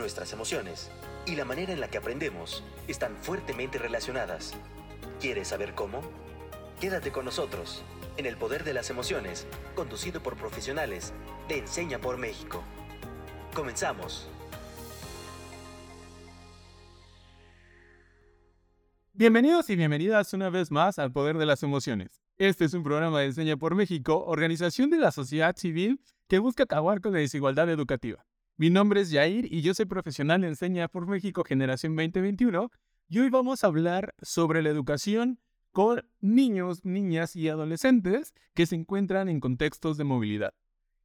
nuestras emociones y la manera en la que aprendemos están fuertemente relacionadas. ¿Quieres saber cómo? Quédate con nosotros en El Poder de las Emociones, conducido por profesionales de Enseña por México. Comenzamos. Bienvenidos y bienvenidas una vez más al Poder de las Emociones. Este es un programa de Enseña por México, organización de la sociedad civil que busca acabar con la desigualdad educativa. Mi nombre es Jair y yo soy profesional en Enseña por México Generación 2021 y hoy vamos a hablar sobre la educación con niños, niñas y adolescentes que se encuentran en contextos de movilidad.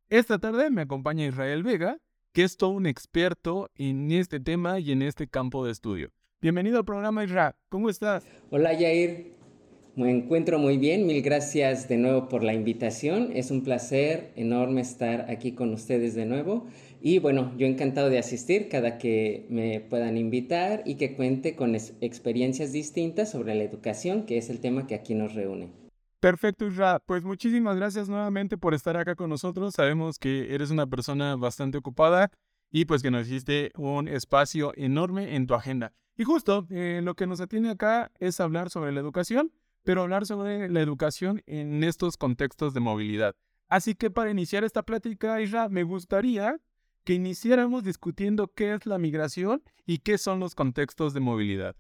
Esta tarde me acompaña Israel Vega, que es todo un experto en este tema y en este campo de estudio. Bienvenido al programa Israel, ¿cómo estás? Hola Jair, me encuentro muy bien, mil gracias de nuevo por la invitación, es un placer enorme estar aquí con ustedes de nuevo y bueno, yo encantado de asistir cada que me puedan invitar y que cuente con experiencias distintas sobre la educación, que es el tema que aquí nos reúne. Perfecto, Isra. Pues muchísimas gracias nuevamente por estar acá con nosotros. Sabemos que eres una persona bastante ocupada y pues que nos hiciste un espacio enorme en tu agenda. Y justo eh, lo que nos atiene acá es hablar sobre la educación, pero hablar sobre la educación en estos contextos de movilidad. Así que para iniciar esta plática, Isra, me gustaría que iniciáramos discutiendo qué es la migración y qué son los contextos de movilidad.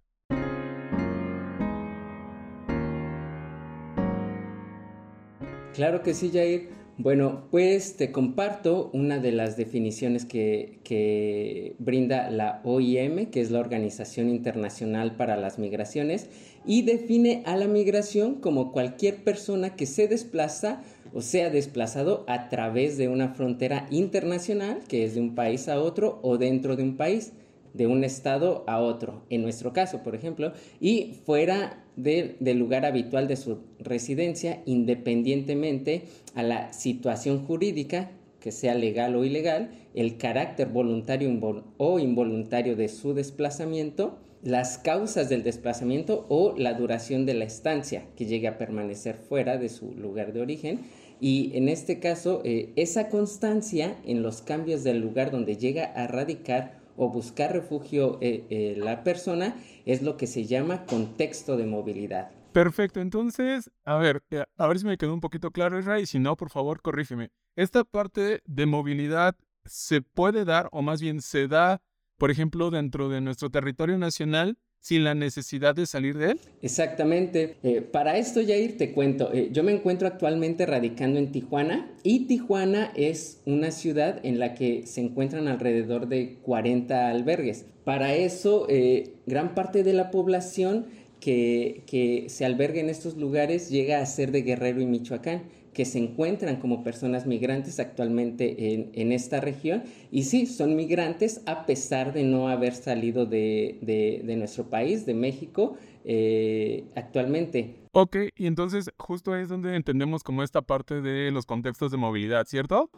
Claro que sí, Jair. Bueno, pues te comparto una de las definiciones que, brinda la OIM, que es la Organización Internacional para las Migraciones, y define a la migración como cualquier persona que se desplaza o sea desplazado a través de una frontera internacional, que es de un país a otro, o dentro de un país, de un estado a otro, en nuestro caso, por ejemplo, y fuera del lugar habitual de su residencia, independientemente a la situación jurídica, que sea legal o ilegal, el carácter voluntario o involuntario de su desplazamiento, las causas del desplazamiento o la duración de la estancia que llegue a permanecer fuera de su lugar de origen y en este caso, eh, esa constancia en los cambios del lugar donde llega a radicar o buscar refugio eh, eh, la persona es lo que se llama contexto de movilidad. Perfecto, entonces, a ver, a ver si me quedó un poquito claro, Israel, y si no, por favor, corrígeme. Esta parte de movilidad se puede dar, o más bien se da, por ejemplo, dentro de nuestro territorio nacional, sin la necesidad de salir de él? Exactamente. Eh, para esto, Jair, te cuento. Eh, yo me encuentro actualmente radicando en Tijuana y Tijuana es una ciudad en la que se encuentran alrededor de 40 albergues. Para eso, eh, gran parte de la población que, que se alberga en estos lugares llega a ser de Guerrero y Michoacán que se encuentran como personas migrantes actualmente en, esta región. Y sí, son migrantes a pesar de no haber salido de, nuestro país, de México, eh, actualmente. Ok, y entonces justo es donde entendemos como esta parte de los contextos de movilidad, ¿cierto?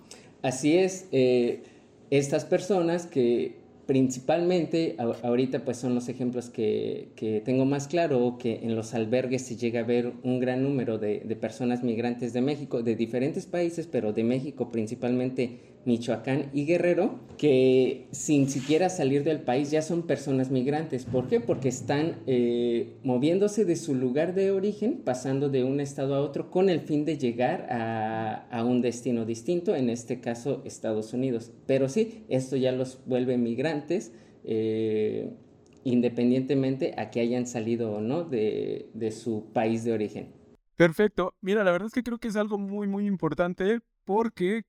Así es. Eh, estas personas que principalmente ahorita pues son los ejemplos que, tengo más claro, que en los albergues se llega a ver un gran número de, de, personas migrantes de México, de diferentes países, pero de México principalmente Michoacán y Guerrero, que sin siquiera salir del país ya son personas migrantes. ¿Por qué? Porque están eh, moviéndose de su lugar de origen, pasando de un estado a otro, con el fin de llegar a, un destino distinto, en este caso Estados Unidos. Pero sí, esto ya los vuelve migrantes. Eh, independientemente a que hayan salido o no de, de su país de origen. Perfecto. Mira, la verdad es que creo que es algo muy, muy importante porque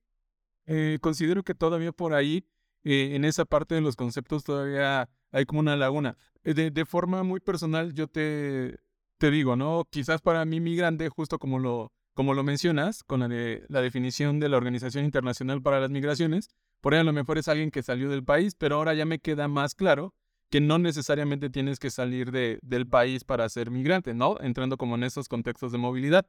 eh, considero que todavía por ahí, eh, en esa parte de los conceptos, todavía hay como una laguna. Eh, de, forma muy personal, yo te, te digo, ¿no? Quizás para mí migrante, justo como lo, como lo mencionas, con la, de, la definición de la Organización Internacional para las Migraciones, por ahí a lo mejor es alguien que salió del país, pero ahora ya me queda más claro que no necesariamente tienes que salir de, del país para ser migrante, ¿no? Entrando como en esos contextos de movilidad.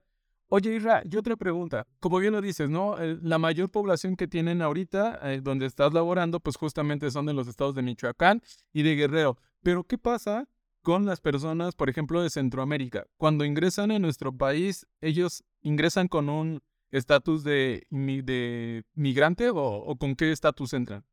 Oye, Isra, y otra pregunta. Como bien lo dices, ¿no? La mayor población que tienen ahorita, eh, donde estás laborando, pues justamente son de los estados de Michoacán y de Guerrero. Pero, ¿qué pasa con las personas, por ejemplo, de Centroamérica? Cuando ingresan a nuestro país, ¿ellos ingresan con un estatus de, migrante o, con qué estatus entran?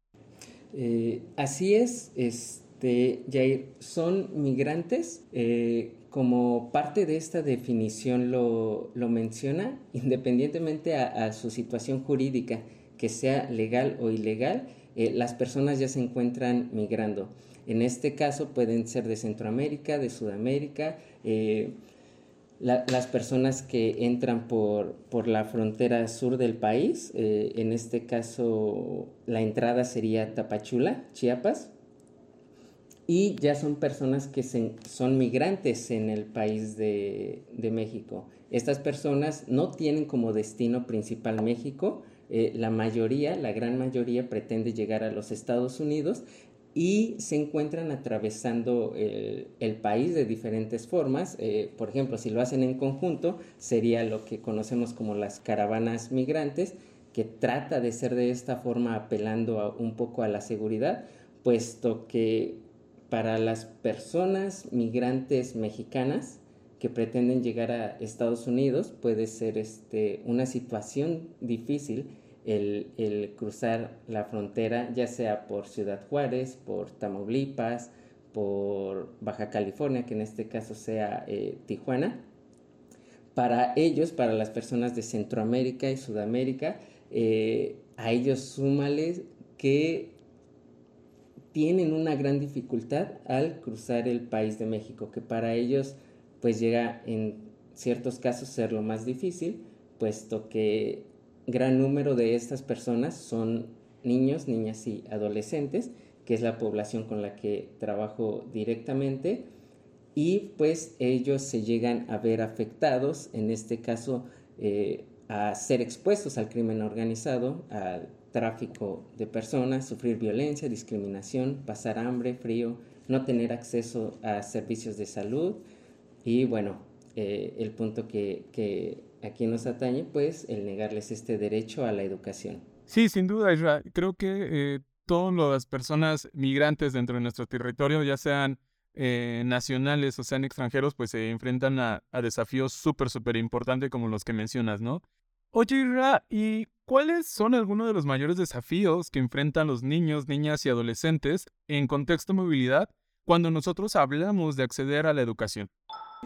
Eh, así es, este, Jair, son migrantes. Eh, como parte de esta definición lo, menciona, independientemente a, su situación jurídica, que sea legal o ilegal, eh, las personas ya se encuentran migrando. En este caso pueden ser de Centroamérica, de Sudamérica, las personas que entran por, por, la frontera sur del país, eh, en este caso la entrada sería Tapachula, Chiapas, y ya son personas que son migrantes en el país de, de, México. Estas personas no tienen como destino principal México, eh, la mayoría, la gran mayoría pretende llegar a los Estados Unidos y se encuentran atravesando el, país de diferentes formas. Eh, por ejemplo, si lo hacen en conjunto, sería lo que conocemos como las caravanas migrantes, que trata de ser de esta forma apelando un poco a la seguridad, puesto que para las personas migrantes mexicanas que pretenden llegar a Estados Unidos puede ser este, una situación difícil el, cruzar la frontera, ya sea por Ciudad Juárez, por Tamaulipas, por Baja California, que en este caso sea eh, Tijuana. Para ellos, para las personas de Centroamérica y Sudamérica, eh, a ellos súmales que tienen una gran dificultad al cruzar el país de México, que para ellos pues llega en ciertos casos ser lo más difícil, puesto que gran número de estas personas son niños, niñas y adolescentes, que es la población con la que trabajo directamente, y pues ellos se llegan a ver afectados, en este caso, eh, a ser expuestos al crimen organizado, tráfico de personas, sufrir violencia, discriminación, pasar hambre, frío, no tener acceso a servicios de salud y bueno, eh, el punto que, a quien nos atañe, pues el negarles este derecho a la educación. Sí, sin duda, Isra. Creo que eh, todas las personas migrantes dentro de nuestro territorio, ya sean eh, nacionales o sean extranjeros, pues se enfrentan a, desafíos súper, súper importantes como los que mencionas, ¿no? Oye, Isra, ¿y cuáles son algunos de los mayores desafíos que enfrentan los niños, niñas y adolescentes en contexto de movilidad cuando nosotros hablamos de acceder a la educación?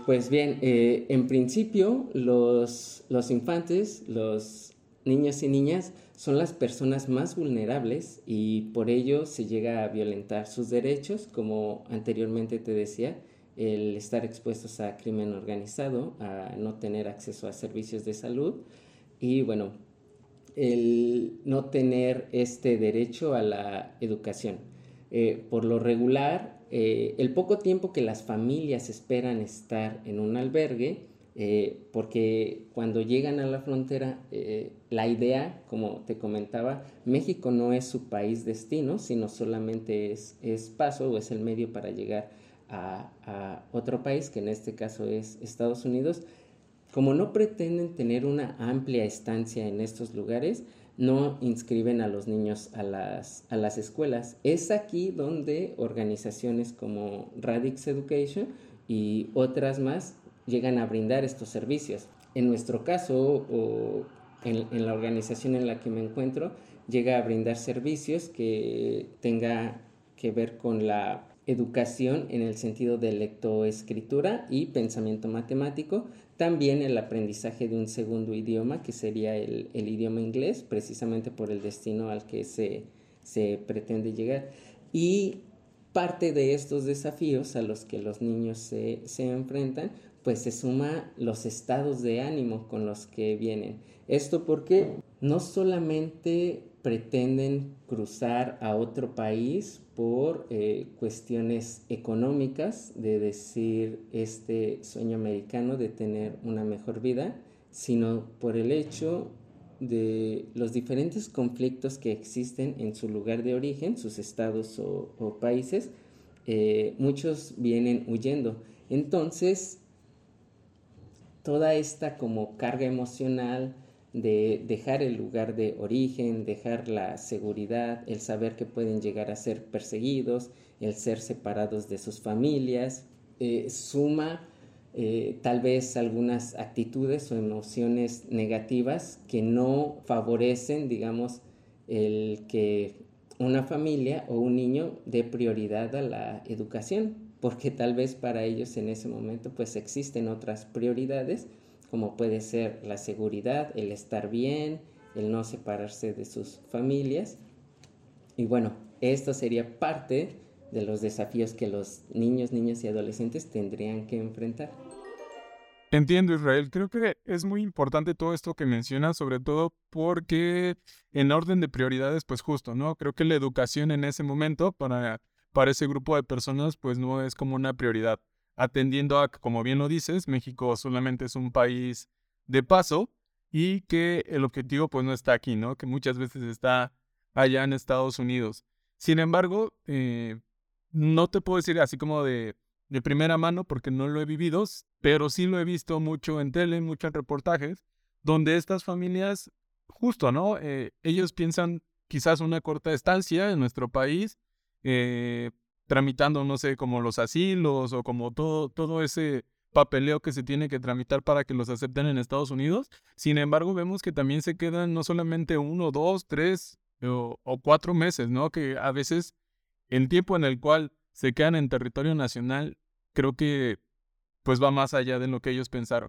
Pues bien, eh, en principio los, los infantes, los niños y niñas son las personas más vulnerables y por ello se llega a violentar sus derechos, como anteriormente te decía, el estar expuestos a crimen organizado, a no tener acceso a servicios de salud y bueno, el no tener este derecho a la educación. Eh, por lo regular, eh, el poco tiempo que las familias esperan estar en un albergue, eh, porque cuando llegan a la frontera, la idea, como te comentaba, México no es su país destino, sino solamente es, es paso o es el medio para llegar a, a, otro país, que en este caso es Estados Unidos. Como no pretenden tener una amplia estancia en estos lugares, no inscriben a los niños a las, a las escuelas. Es aquí donde organizaciones como Radix Education y otras más llegan a brindar estos servicios. En nuestro caso, o en, en la organización en la que me encuentro, llega a brindar servicios que tenga que ver con la educación en el sentido de lectoescritura y pensamiento matemático, también el aprendizaje de un segundo idioma, que sería el, idioma inglés, precisamente por el destino al que se, pretende llegar. Y parte de estos desafíos a los que los niños se, se enfrentan, pues se suma los estados de ánimo con los que vienen. Esto porque no solamente pretenden cruzar a otro país por eh, cuestiones económicas, de decir este sueño americano de tener una mejor vida, sino por el hecho de los diferentes conflictos que existen en su lugar de origen, sus estados o, países, eh, muchos vienen huyendo. Entonces, toda esta como carga emocional, de dejar el lugar de origen, dejar la seguridad, el saber que pueden llegar a ser perseguidos, el ser separados de sus familias, eh, suma eh, tal vez algunas actitudes o emociones negativas que no favorecen, digamos, el que una familia o un niño dé prioridad a la educación, porque tal vez para ellos en ese momento pues existen otras prioridades, como puede ser la seguridad, el estar bien, el no separarse de sus familias. Y bueno, esto sería parte de los desafíos que los niños, niñas y adolescentes tendrían que enfrentar. Entiendo, Israel. Creo que es muy importante todo esto que mencionas, sobre todo porque en orden de prioridades, pues justo, ¿no? Creo que la educación en ese momento para, para ese grupo de personas, pues no es como una prioridad. Atendiendo a, como bien lo dices, México solamente es un país de paso y que el objetivo pues no está aquí, ¿no? Que muchas veces está allá en Estados Unidos. Sin embargo, eh, no te puedo decir así como de de primera mano porque no lo he vivido, pero sí lo he visto mucho en tele, muchos reportajes, donde estas familias, justo, ¿no? Eh, ellos piensan quizás una corta estancia en nuestro país, eh, tramitando, no sé, como los asilos o como todo, todo ese papeleo que se tiene que tramitar para que los acepten en Estados Unidos. Sin embargo, vemos que también se quedan no solamente uno, dos, tres o, cuatro meses, ¿no? Que a veces el tiempo en el cual se quedan en territorio nacional creo que pues va más allá de lo que ellos pensaron.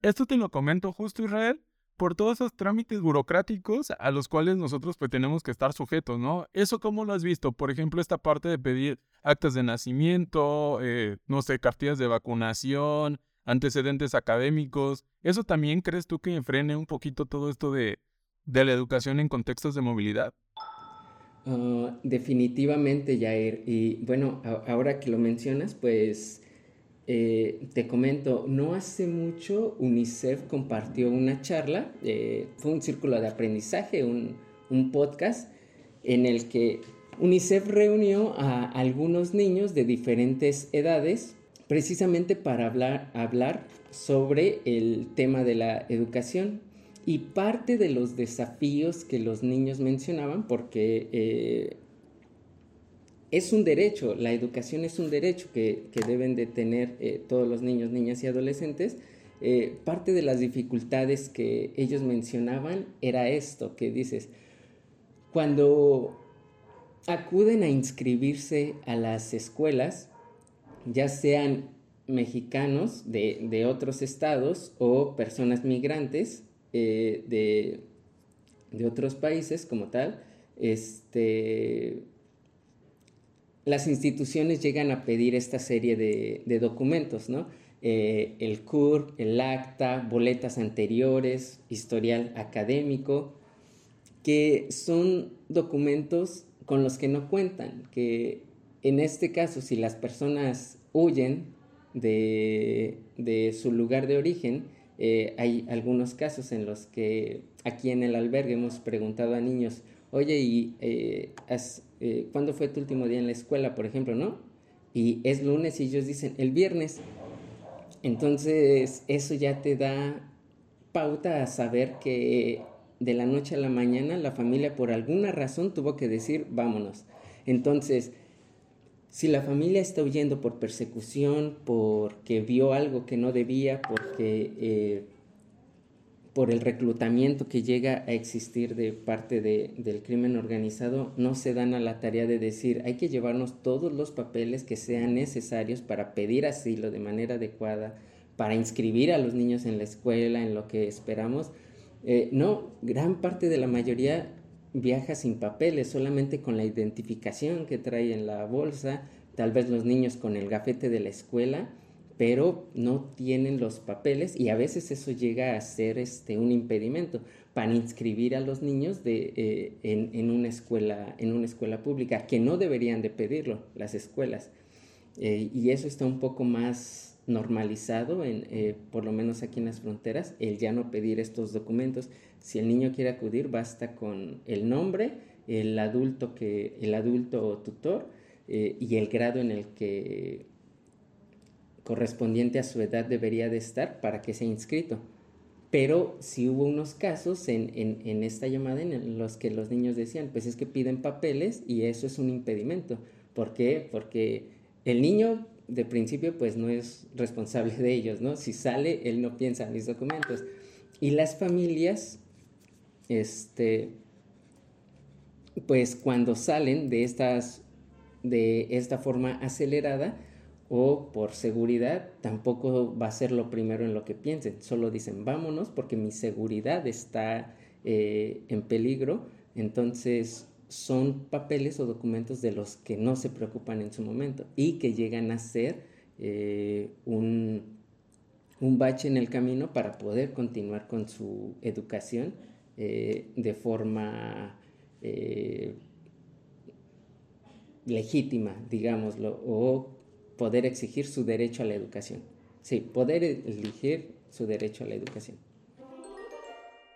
Esto te lo comento justo, Israel, por todos esos trámites burocráticos a los cuales nosotros pues tenemos que estar sujetos, ¿no? ¿Eso cómo lo has visto? Por ejemplo, esta parte de pedir actas de nacimiento, eh, no sé, cartillas de vacunación, antecedentes académicos. ¿Eso también crees tú que frene un poquito todo esto de, de la educación en contextos de movilidad? Ah, definitivamente, Jair. Y bueno, ahora que lo mencionas, pues eh, te comento, no hace mucho UNICEF compartió una charla, eh, fue un círculo de aprendizaje, un, podcast en el que UNICEF reunió a algunos niños de diferentes edades precisamente para hablar, hablar sobre el tema de la educación. Y parte de los desafíos que los niños mencionaban, porque eh, es un derecho, la educación es un derecho que, deben de tener eh, todos los niños, niñas y adolescentes. Eh, parte de las dificultades que ellos mencionaban era esto, que dices, cuando acuden a inscribirse a las escuelas, ya sean mexicanos de, de otros estados o personas migrantes eh, de, de otros países como tal, este, las instituciones llegan a pedir esta serie de, documentos, ¿no? Eh, el CUR, el acta, boletas anteriores, historial académico, que son documentos con los que no cuentan, que en este caso, si las personas huyen de, su lugar de origen, eh, hay algunos casos en los que aquí en el albergue hemos preguntado a niños, oye, ¿y eh, eh, cuándo fue tu último día en la escuela, por ejemplo, no? Y es lunes y ellos dicen, el viernes. Entonces, eso ya te da pauta a saber que de la noche a la mañana la familia por alguna razón tuvo que decir, vámonos. Entonces, si la familia está huyendo por persecución, porque vio algo que no debía, porque eh, por el reclutamiento que llega a existir de parte del crimen organizado, no se dan a la tarea de decir, hay que llevarnos todos los papeles que sean necesarios para pedir asilo de manera adecuada, para inscribir a los niños en la escuela, en lo que esperamos. Eh, no, gran parte de la mayoría viaja sin papeles, solamente con la identificación que trae en la bolsa, tal vez los niños con el gafete de la escuela pero no tienen los papeles y a veces eso llega a ser este, un impedimento para inscribir a los niños de, eh, en, una escuela, en una escuela pública, que no deberían de pedirlo las escuelas. Eh, y eso está un poco más normalizado, en, eh, por lo menos aquí en las fronteras, el ya no pedir estos documentos. Si el niño quiere acudir, basta con el nombre, el adulto, que, el adulto tutor y el grado en el que correspondiente a su edad debería de estar para que sea inscrito. Pero si hubo unos casos en, esta llamada en los que los niños decían, pues es que piden papeles y eso es un impedimento. ¿Por qué? Porque el niño de principio pues no es responsable de ellos, ¿no? Si sale, él no piensa en mis documentos. Y las familias, este, pues cuando salen de estas de esta forma acelerada o por seguridad tampoco va a ser lo primero en lo que piensen. Solo dicen vámonos porque mi seguridad está eh, en peligro entonces son papeles o documentos de los que no se preocupan en su momento y que llegan a ser eh, un, un, bache en el camino para poder continuar con su educación eh, de forma legítima, digámoslo, poder exigir su derecho a la educación. Sí, poder elegir su derecho a la educación.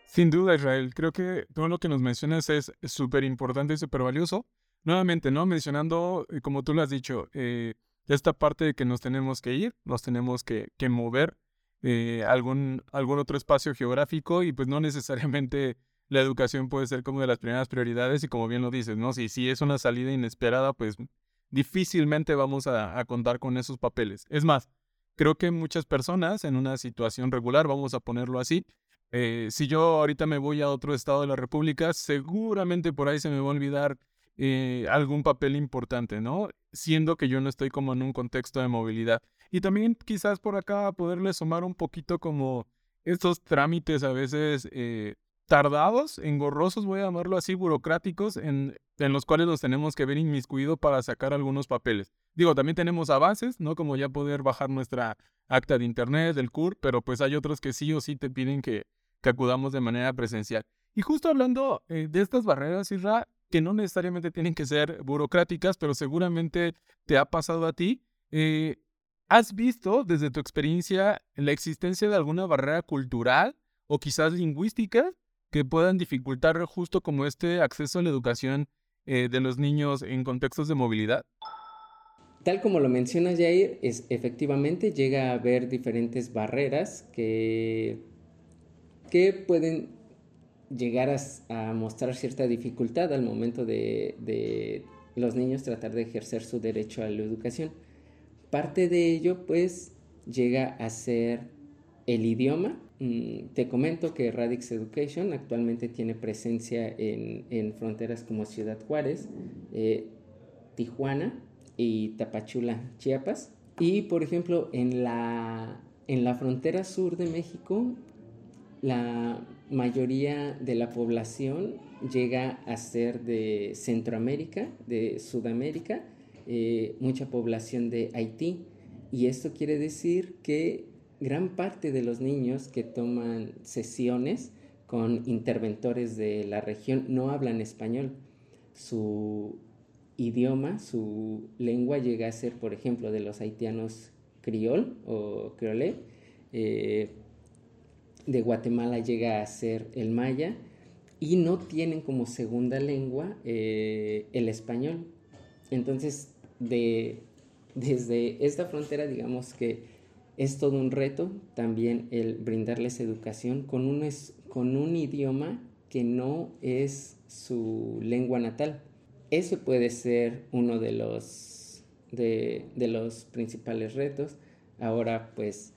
Sin duda, Israel, creo que todo lo que nos mencionas es súper importante y súper valioso. Nuevamente, ¿no? Mencionando, eh, como tú lo has dicho, eh, esta parte de que nos tenemos que ir, nos tenemos que, que mover eh, algún, algún otro espacio geográfico y pues no necesariamente la educación puede ser como de las primeras prioridades y como bien lo dices, ¿no? Si, si es una salida inesperada, pues difícilmente vamos a, contar con esos papeles. Es más, creo que muchas personas en una situación regular, vamos a ponerlo así, eh, si yo ahorita me voy a otro estado de la República, seguramente por ahí se me va a olvidar eh, algún papel importante, ¿no? Siendo que yo no estoy como en un contexto de movilidad. Y también quizás por acá poderle sumar un poquito como estos trámites a veces eh, tardados, engorrosos, voy a llamarlo así, burocráticos, en, los cuales nos tenemos que ver inmiscuidos para sacar algunos papeles. Digo, también tenemos avances, ¿no? Como ya poder bajar nuestra acta de internet, del CUR, pero pues hay otros que sí o sí te piden que que acudamos de manera presencial. Y justo hablando eh, de estas barreras, Isra, que no necesariamente tienen que ser burocráticas, pero seguramente te ha pasado a ti, eh, ¿has visto desde tu experiencia la existencia de alguna barrera cultural o quizás lingüística que puedan dificultar justo como este acceso a la educación eh, de los niños en contextos de movilidad? Tal como lo menciona Jair, es, efectivamente llega a haber diferentes barreras que que pueden llegar a, mostrar cierta dificultad al momento de, los niños tratar de ejercer su derecho a la educación. Parte de ello, pues, llega a ser el idioma. Mm, te comento que Radix Education actualmente tiene presencia en, fronteras como Ciudad Juárez, eh, Tijuana y Tapachula, Chiapas. Y, por ejemplo, en la, en la frontera sur de México la mayoría de la población llega a ser de Centroamérica, de Sudamérica, eh, mucha población de Haití. Y esto quiere decir que gran parte de los niños que toman sesiones con interventores de la región no hablan español. Su idioma, su lengua llega a ser, por ejemplo, de los haitianos criol o creolé. Eh, de Guatemala llega a ser el maya y no tienen como segunda lengua eh, el español. Entonces, de, desde esta frontera, digamos que es todo un reto también el brindarles educación con un, con un idioma que no es su lengua natal. Eso puede ser uno de los, de, de los principales retos. Ahora, pues,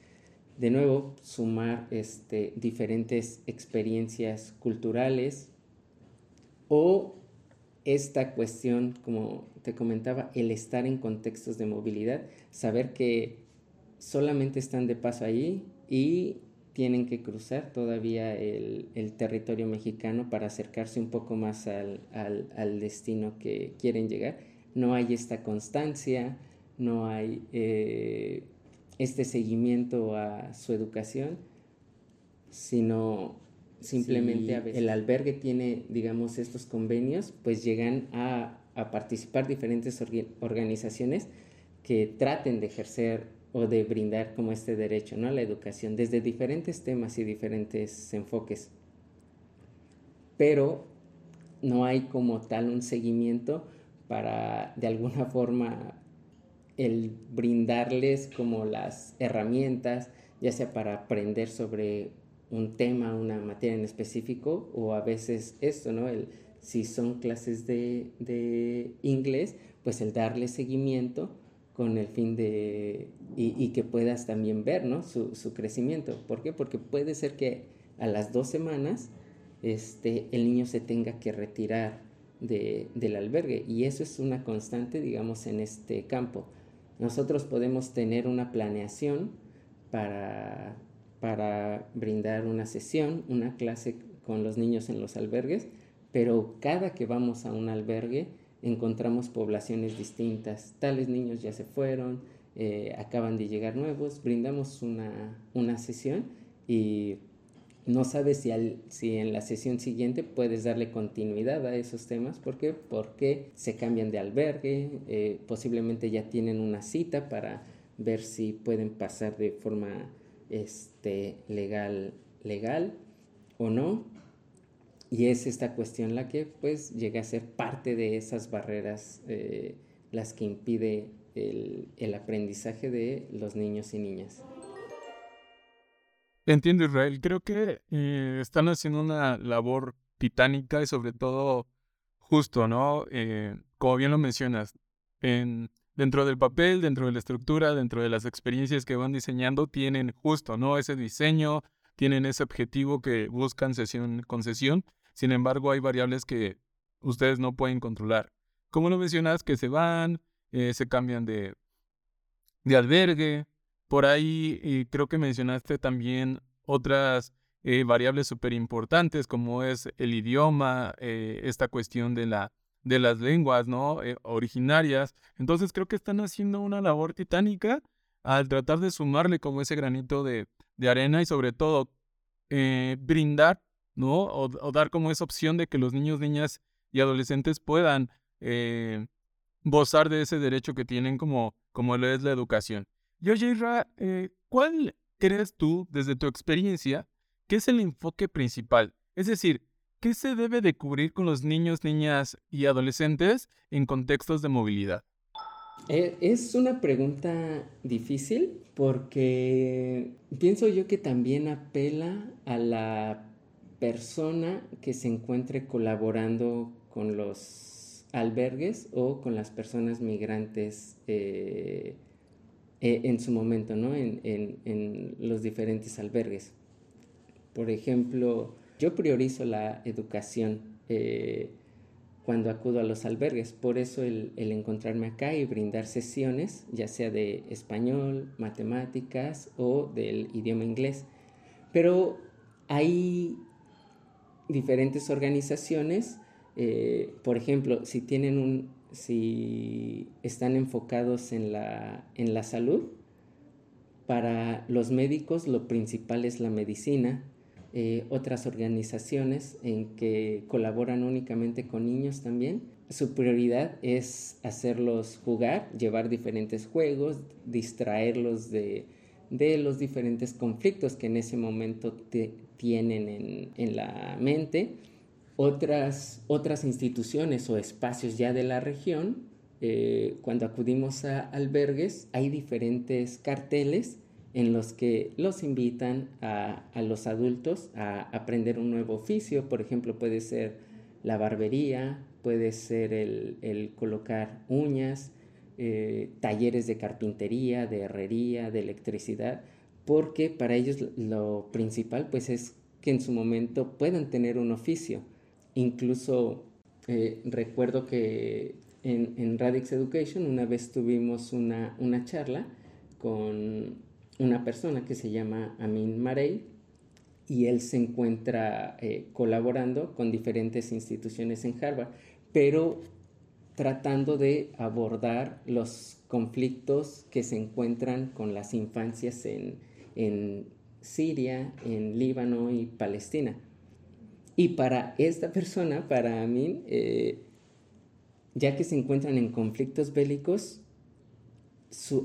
de nuevo sumar este, diferentes experiencias culturales o esta cuestión, como te comentaba, el estar en contextos de movilidad, saber que solamente están de paso allí y tienen que cruzar todavía el, territorio mexicano para acercarse un poco más al, destino que quieren llegar. No hay esta constancia, no hay eh, este seguimiento a su educación, sino simplemente el albergue tiene, digamos, estos convenios, pues llegan a, participar diferentes organizaciones que traten de ejercer o de brindar como este derecho ¿no? a la educación desde diferentes temas y diferentes enfoques. Pero no hay como tal un seguimiento para de alguna forma el brindarles como las herramientas, ya sea para aprender sobre un tema, una materia en específico, o a veces esto, ¿no? El, si son clases de, inglés, pues el darle seguimiento con el fin de, y, que puedas también ver, ¿no? Su, su, crecimiento. ¿Por qué? Porque puede ser que a las dos semanas este, el niño se tenga que retirar del albergue y eso es una constante, digamos, en este campo. Nosotros podemos tener una planeación para, para brindar una sesión, una clase con los niños en los albergues, pero cada que vamos a un albergue encontramos poblaciones distintas. Tales niños ya se fueron, eh, acaban de llegar nuevos, brindamos una, una sesión y no sabes si, si en la sesión siguiente puedes darle continuidad a esos temas. ¿Por qué? Porque se cambian de albergue, eh, posiblemente ya tienen una cita para ver si pueden pasar de forma este, legal, legal o no. Y es esta cuestión la que pues llega a ser parte de esas barreras eh, las que impide el, aprendizaje de los niños y niñas. Entiendo, Israel. Creo que eh, están haciendo una labor titánica y sobre todo justo, ¿no? Eh, como bien lo mencionas, en, dentro del papel, dentro de la estructura, dentro de las experiencias que van diseñando, tienen justo, ¿no? Ese diseño, tienen ese objetivo que buscan sesión con sesión. Sin embargo, hay variables que ustedes no pueden controlar. Como lo mencionas, que se van, eh, se cambian de, de albergue, por ahí creo que mencionaste también otras eh, variables súper importantes como es el idioma, eh, esta cuestión de, la, de las lenguas ¿no? Eh, originarias. Entonces creo que están haciendo una labor titánica al tratar de sumarle como ese granito de, arena y sobre todo brindar ¿no? O, dar como esa opción de que los niños, niñas y adolescentes puedan gozar de ese derecho que tienen como, como lo es la educación. Y oye, eh, ¿cuál crees tú, desde tu experiencia, que es el enfoque principal? Es decir, ¿qué se debe de cubrir con los niños, niñas y adolescentes en contextos de movilidad? Eh, es una pregunta difícil porque pienso yo que también apela a la persona que se encuentre colaborando con los albergues o con las personas migrantes eh, eh, en su momento, ¿no? En, los diferentes albergues. Por ejemplo, yo priorizo la educación eh, cuando acudo a los albergues, por eso el, encontrarme acá y brindar sesiones, ya sea de español, matemáticas o del idioma inglés. Pero hay diferentes organizaciones, eh, por ejemplo, si tienen un, si están enfocados en la, en la salud. Para los médicos lo principal es la medicina. Eh, otras organizaciones en que colaboran únicamente con niños también. Su prioridad es hacerlos jugar, llevar diferentes juegos, distraerlos de, los diferentes conflictos que en ese momento tienen en, en la mente otras, otras instituciones o espacios ya de la región, eh, cuando acudimos a albergues, hay diferentes carteles en los que los invitan a, los adultos a aprender un nuevo oficio. Por ejemplo, puede ser la barbería, puede ser el, colocar uñas, eh, talleres de carpintería, de herrería, de electricidad, porque para ellos lo principal pues es que en su momento puedan tener un oficio. Incluso eh, recuerdo que en, Radix Education una vez tuvimos una, charla con una persona que se llama Amin Marey y él se encuentra eh, colaborando con diferentes instituciones en Harvard, pero tratando de abordar los conflictos que se encuentran con las infancias en, en Siria, en Líbano y Palestina. Y para esta persona, para mí, eh, ya que se encuentran en conflictos bélicos,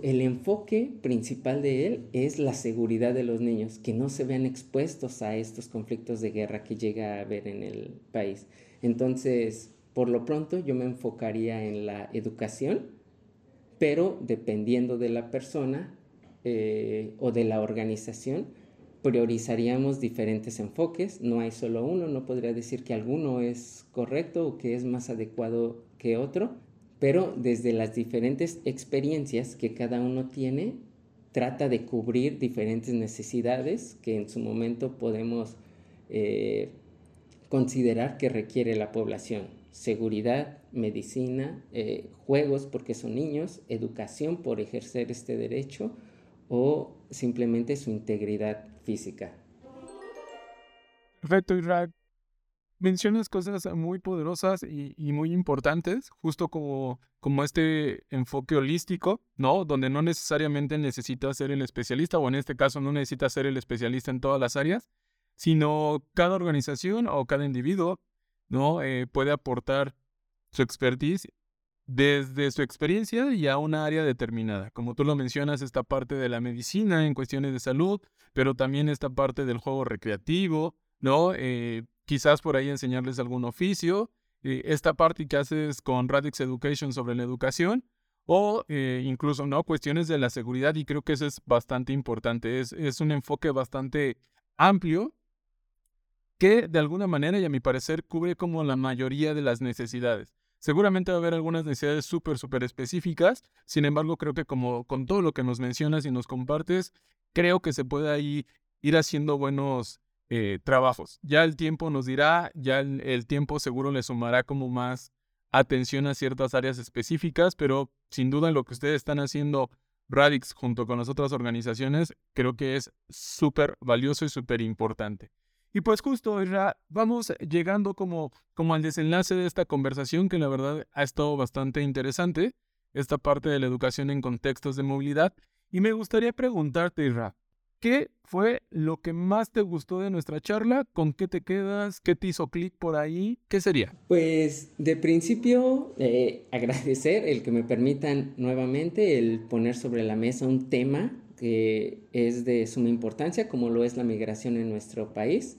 el enfoque principal de él es la seguridad de los niños, que no se vean expuestos a estos conflictos de guerra que llega a haber en el país. Entonces, por lo pronto, yo me enfocaría en la educación, pero dependiendo de la persona eh, o de la organización, priorizaríamos diferentes enfoques, no hay solo uno, no podría decir que alguno es correcto o que es más adecuado que otro, pero desde las diferentes experiencias que cada uno tiene, trata de cubrir diferentes necesidades que en su momento podemos eh, considerar que requiere la población. Seguridad, medicina, eh, juegos porque son niños, educación por ejercer este derecho o simplemente su integridad física. Perfecto, Irak. Mencionas cosas muy poderosas y, muy importantes, justo como, como este enfoque holístico, ¿no? Donde no necesariamente necesitas ser el especialista, o en este caso no necesitas ser el especialista en todas las áreas, sino cada organización o cada individuo, ¿no? Eh, puede aportar su expertise desde su experiencia y a una área determinada. Como tú lo mencionas, esta parte de la medicina en cuestiones de salud, pero también esta parte del juego recreativo, ¿no? Eh, quizás por ahí enseñarles algún oficio, eh, esta parte que haces con Radix Education sobre la educación, o incluso, ¿no? Cuestiones de la seguridad, y creo que eso es bastante importante, es, es un enfoque bastante amplio que de alguna manera y a mi parecer cubre como la mayoría de las necesidades. Seguramente va a haber algunas necesidades súper, súper específicas, sin embargo creo que como con todo lo que nos mencionas y nos compartes, creo que se puede ahí ir haciendo buenos eh, trabajos. Ya el tiempo nos dirá, ya el, tiempo seguro le sumará como más atención a ciertas áreas específicas, pero sin duda lo que ustedes están haciendo Radix junto con las otras organizaciones, creo que es súper valioso y súper importante. Y pues justo, vamos llegando como, como al desenlace de esta conversación que la verdad ha estado bastante interesante, esta parte de la educación en contextos de movilidad. Y me gustaría preguntarte, Isra, ¿qué fue lo que más te gustó de nuestra charla? ¿Con qué te quedas? ¿Qué te hizo clic por ahí? ¿Qué sería? Pues de principio eh, agradecer el que me permitan nuevamente el poner sobre la mesa un tema que es de suma importancia, como lo es la migración en nuestro país.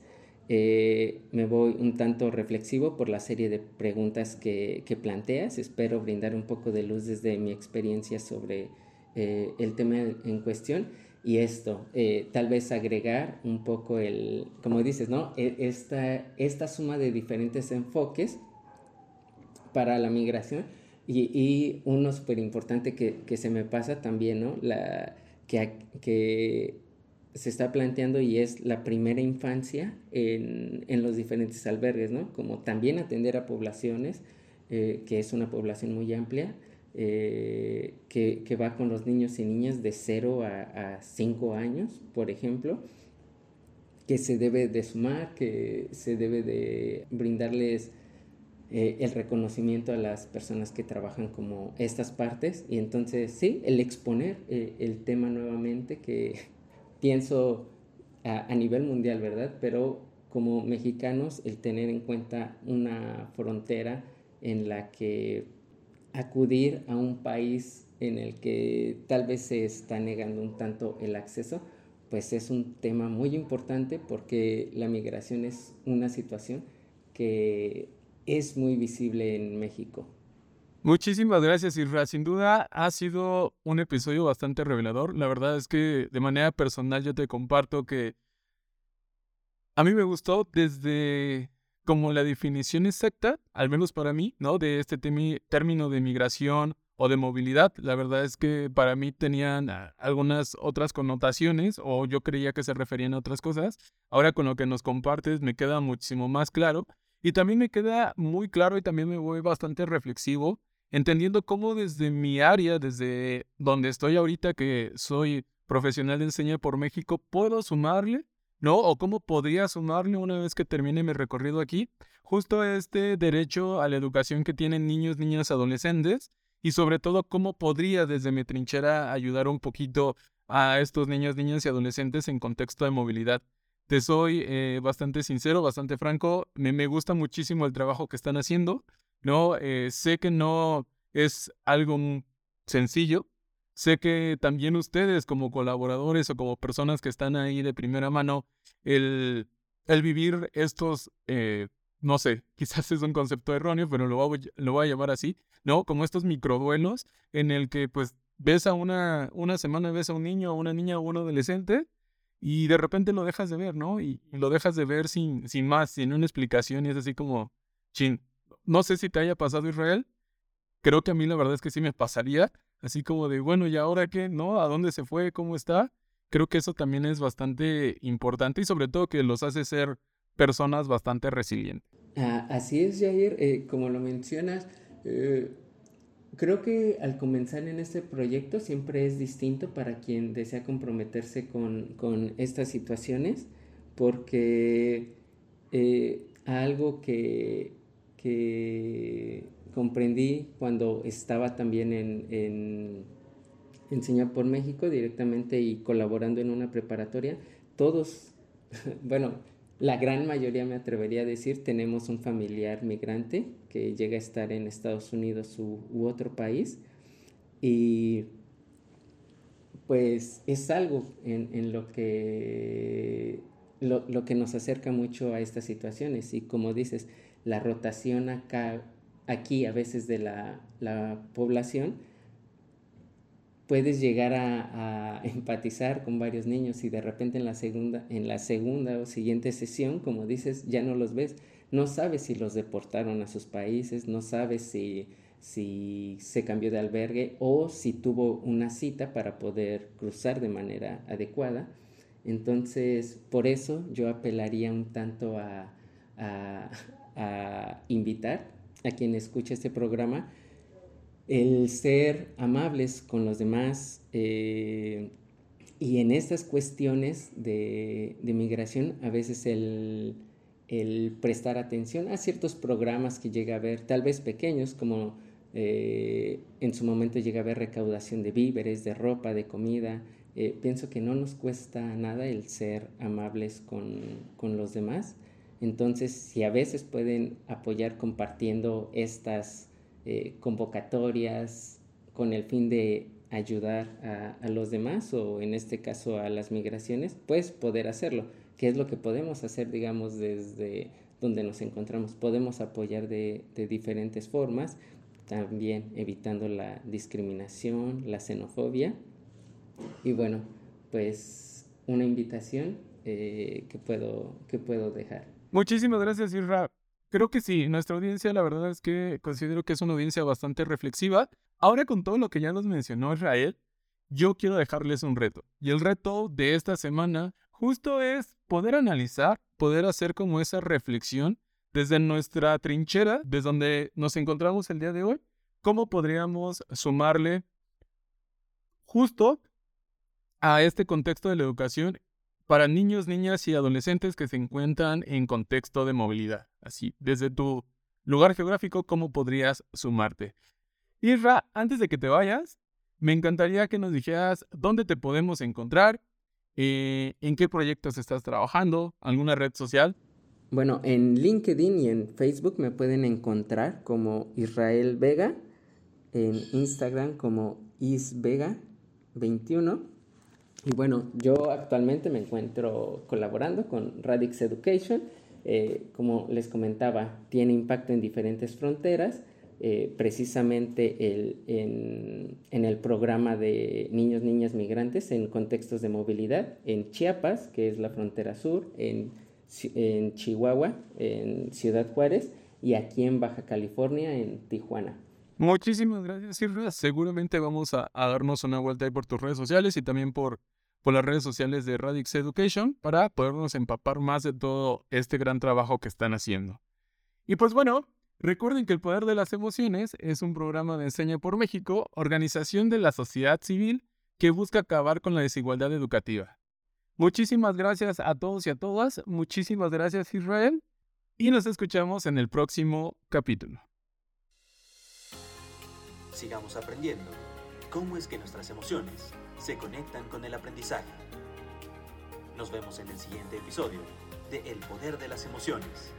Eh, me voy un tanto reflexivo por la serie de preguntas que, planteas. Espero brindar un poco de luz desde mi experiencia sobre eh, el tema en cuestión. Y esto, eh, tal vez agregar un poco el, como dices, ¿no? E, esta, esta suma de diferentes enfoques para la migración. Y, uno súper importante que, que, se me pasa también, ¿no? La, que, que se está planteando y es la primera infancia en, los diferentes albergues, ¿no? Como también atender a poblaciones, eh, que es una población muy amplia, eh, que, va con los niños y niñas de 0 a, 5 años, por ejemplo, que se debe de sumar, que se debe de brindarles eh, el reconocimiento a las personas que trabajan como estas partes y entonces sí, el exponer el tema nuevamente que pienso a, nivel mundial, ¿verdad? Pero como mexicanos, el tener en cuenta una frontera en la que acudir a un país en el que tal vez se está negando un tanto el acceso, pues es un tema muy importante porque la migración es una situación que es muy visible en México. Muchísimas gracias, Isra. Sin duda ha sido un episodio bastante revelador. La verdad es que de manera personal yo te comparto que a mí me gustó desde como la definición exacta, al menos para mí, ¿no? De este término de migración o de movilidad. La verdad es que para mí tenían ah, algunas otras connotaciones o yo creía que se referían a otras cosas. Ahora con lo que nos compartes me queda muchísimo más claro. Y también me queda muy claro y también me voy bastante reflexivo entendiendo cómo desde mi área, desde donde estoy ahorita, que soy profesional de enseña por México, puedo sumarle, ¿no? O cómo podría sumarle una vez que termine mi recorrido aquí, justo este derecho a la educación que tienen niños, niñas, adolescentes, y sobre todo cómo podría desde mi trinchera ayudar un poquito a estos niños, niñas y adolescentes en contexto de movilidad. Te soy eh, bastante sincero, bastante franco, me, me gusta muchísimo el trabajo que están haciendo. ¿No? Eh, sé que no es algo sencillo. Sé que también ustedes como colaboradores o como personas que están ahí de primera mano, el, el vivir estos, eh, no sé, quizás es un concepto erróneo, pero lo voy, lo voy a llamar así, ¿no? Como estos microduelos en el que pues ves a una, una semana, ves a un niño, a una niña o un adolescente y de repente lo dejas de ver, ¿no? Y, lo dejas de ver sin, sin más, sin una explicación y es así como, chin, no sé si te haya pasado Israel. Creo que a mí la verdad es que sí me pasaría. Así como de, bueno, ¿y ahora qué? ¿No? ¿A dónde se fue? ¿Cómo está? Creo que eso también es bastante importante y sobre todo que los hace ser personas bastante resilientes. Ah, así es, Jair, eh, como lo mencionas, eh, creo que al comenzar en este proyecto siempre es distinto para quien desea comprometerse con, estas situaciones, porque eh, algo que, comprendí cuando estaba también en, en Enseñar por México directamente y colaborando en una preparatoria, todos, bueno, la gran mayoría me atrevería a decir, tenemos un familiar migrante que llega a estar en Estados Unidos u, otro país. Y pues es algo en, lo que lo, que nos acerca mucho a estas situaciones. Y como dices, la rotación acá, aquí a veces de la, la población puedes llegar a, empatizar con varios niños y de repente en la segunda, en la segunda o siguiente sesión, como dices, ya no los ves. No sabes si los deportaron a sus países, no sabes si, si se cambió de albergue o si tuvo una cita para poder cruzar de manera adecuada. Entonces, por eso yo apelaría un tanto a, a, a invitar a quien escuche este programa el ser amables con los demás eh, y en estas cuestiones de, migración a veces el, prestar atención a ciertos programas que llega a haber, tal vez pequeños, como eh, en su momento llega a haber recaudación de víveres, de ropa, de comida. Eh, pienso que no nos cuesta nada el ser amables con, con los demás. Entonces, si a veces pueden apoyar compartiendo estas eh, convocatorias con el fin de ayudar a, los demás o en este caso a las migraciones, pues poder hacerlo. ¿Qué es lo que podemos hacer, digamos, desde donde nos encontramos? Podemos apoyar de, diferentes formas, también evitando la discriminación, la xenofobia. Y bueno, pues una invitación eh, que, puedo, que puedo dejar. Muchísimas gracias, Isra. Creo que sí, nuestra audiencia la verdad es que considero que es una audiencia bastante reflexiva. Ahora con todo lo que ya nos mencionó Israel, yo quiero dejarles un reto. Y el reto de esta semana justo es poder analizar, poder hacer como esa reflexión desde nuestra trinchera, desde donde nos encontramos el día de hoy, cómo podríamos sumarle justo a este contexto de la educación para niños, niñas y adolescentes que se encuentran en contexto de movilidad. Así, desde tu lugar geográfico, ¿cómo podrías sumarte? Irra, antes de que te vayas, me encantaría que nos dijeras dónde te podemos encontrar, eh, en qué proyectos estás trabajando, alguna red social. Bueno, en LinkedIn y en Facebook me pueden encontrar como Israel Vega, en Instagram como isvega21 y bueno, yo actualmente me encuentro colaborando con Radix Education. Eh, como les comentaba, tiene impacto en diferentes fronteras. Eh, precisamente el, en, el programa de niños, niñas migrantes en contextos de movilidad en Chiapas, que es la frontera sur, en, en Chihuahua, en Ciudad Juárez, y aquí en Baja California, en Tijuana. Muchísimas gracias, Silvia. Seguramente vamos a, darnos una vuelta ahí por tus redes sociales y también por las redes sociales de Radix Education para podernos empapar más de todo este gran trabajo que están haciendo. Y pues bueno, recuerden que El Poder de las Emociones es un programa de Enseña por México, organización de la sociedad civil que busca acabar con la desigualdad educativa. Muchísimas gracias a todos y a todas, muchísimas gracias Israel y nos escuchamos en el próximo capítulo. Sigamos aprendiendo cómo es que nuestras emociones se conectan con el aprendizaje. Nos vemos en el siguiente episodio de El Poder de las Emociones.